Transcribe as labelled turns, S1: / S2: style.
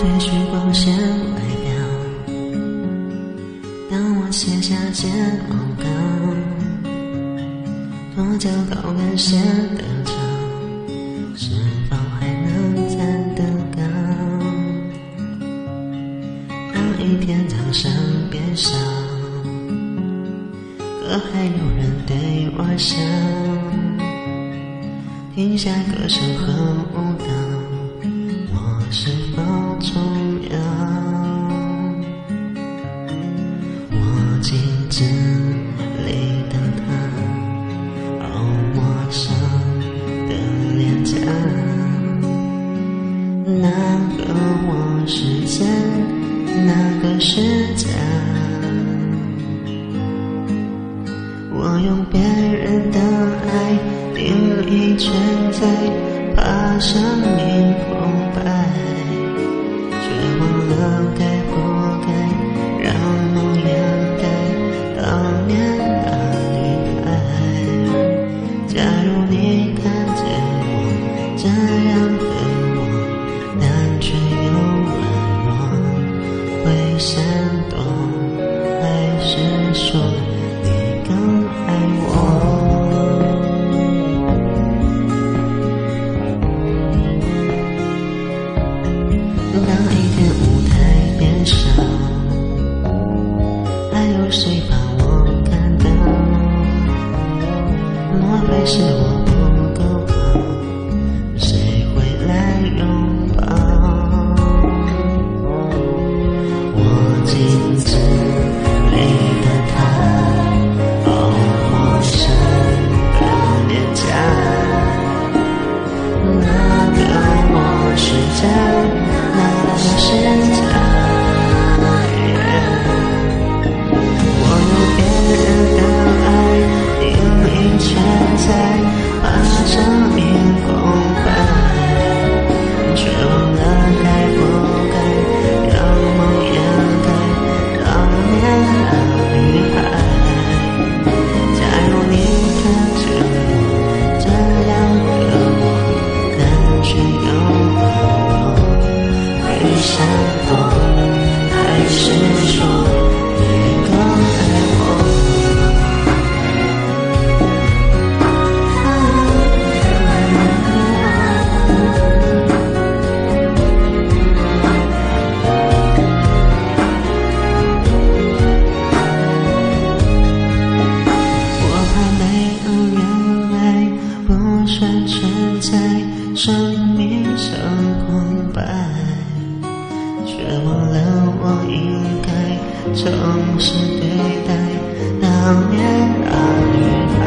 S1: 褪去光鲜外表，当我卸下睫毛膏，脱掉高跟鞋的脚，是否还能站得高？当一天早上变少，可还有人对我笑，停下歌声和舞蹈。是否重要？我镜子里的他，好陌生的脸颊。那个我是真，那个是假。我用别人的爱定义存在，怕生命空白。莫非是我。把生在，生命上空白。却忘了我应该诚实对待当年那女孩。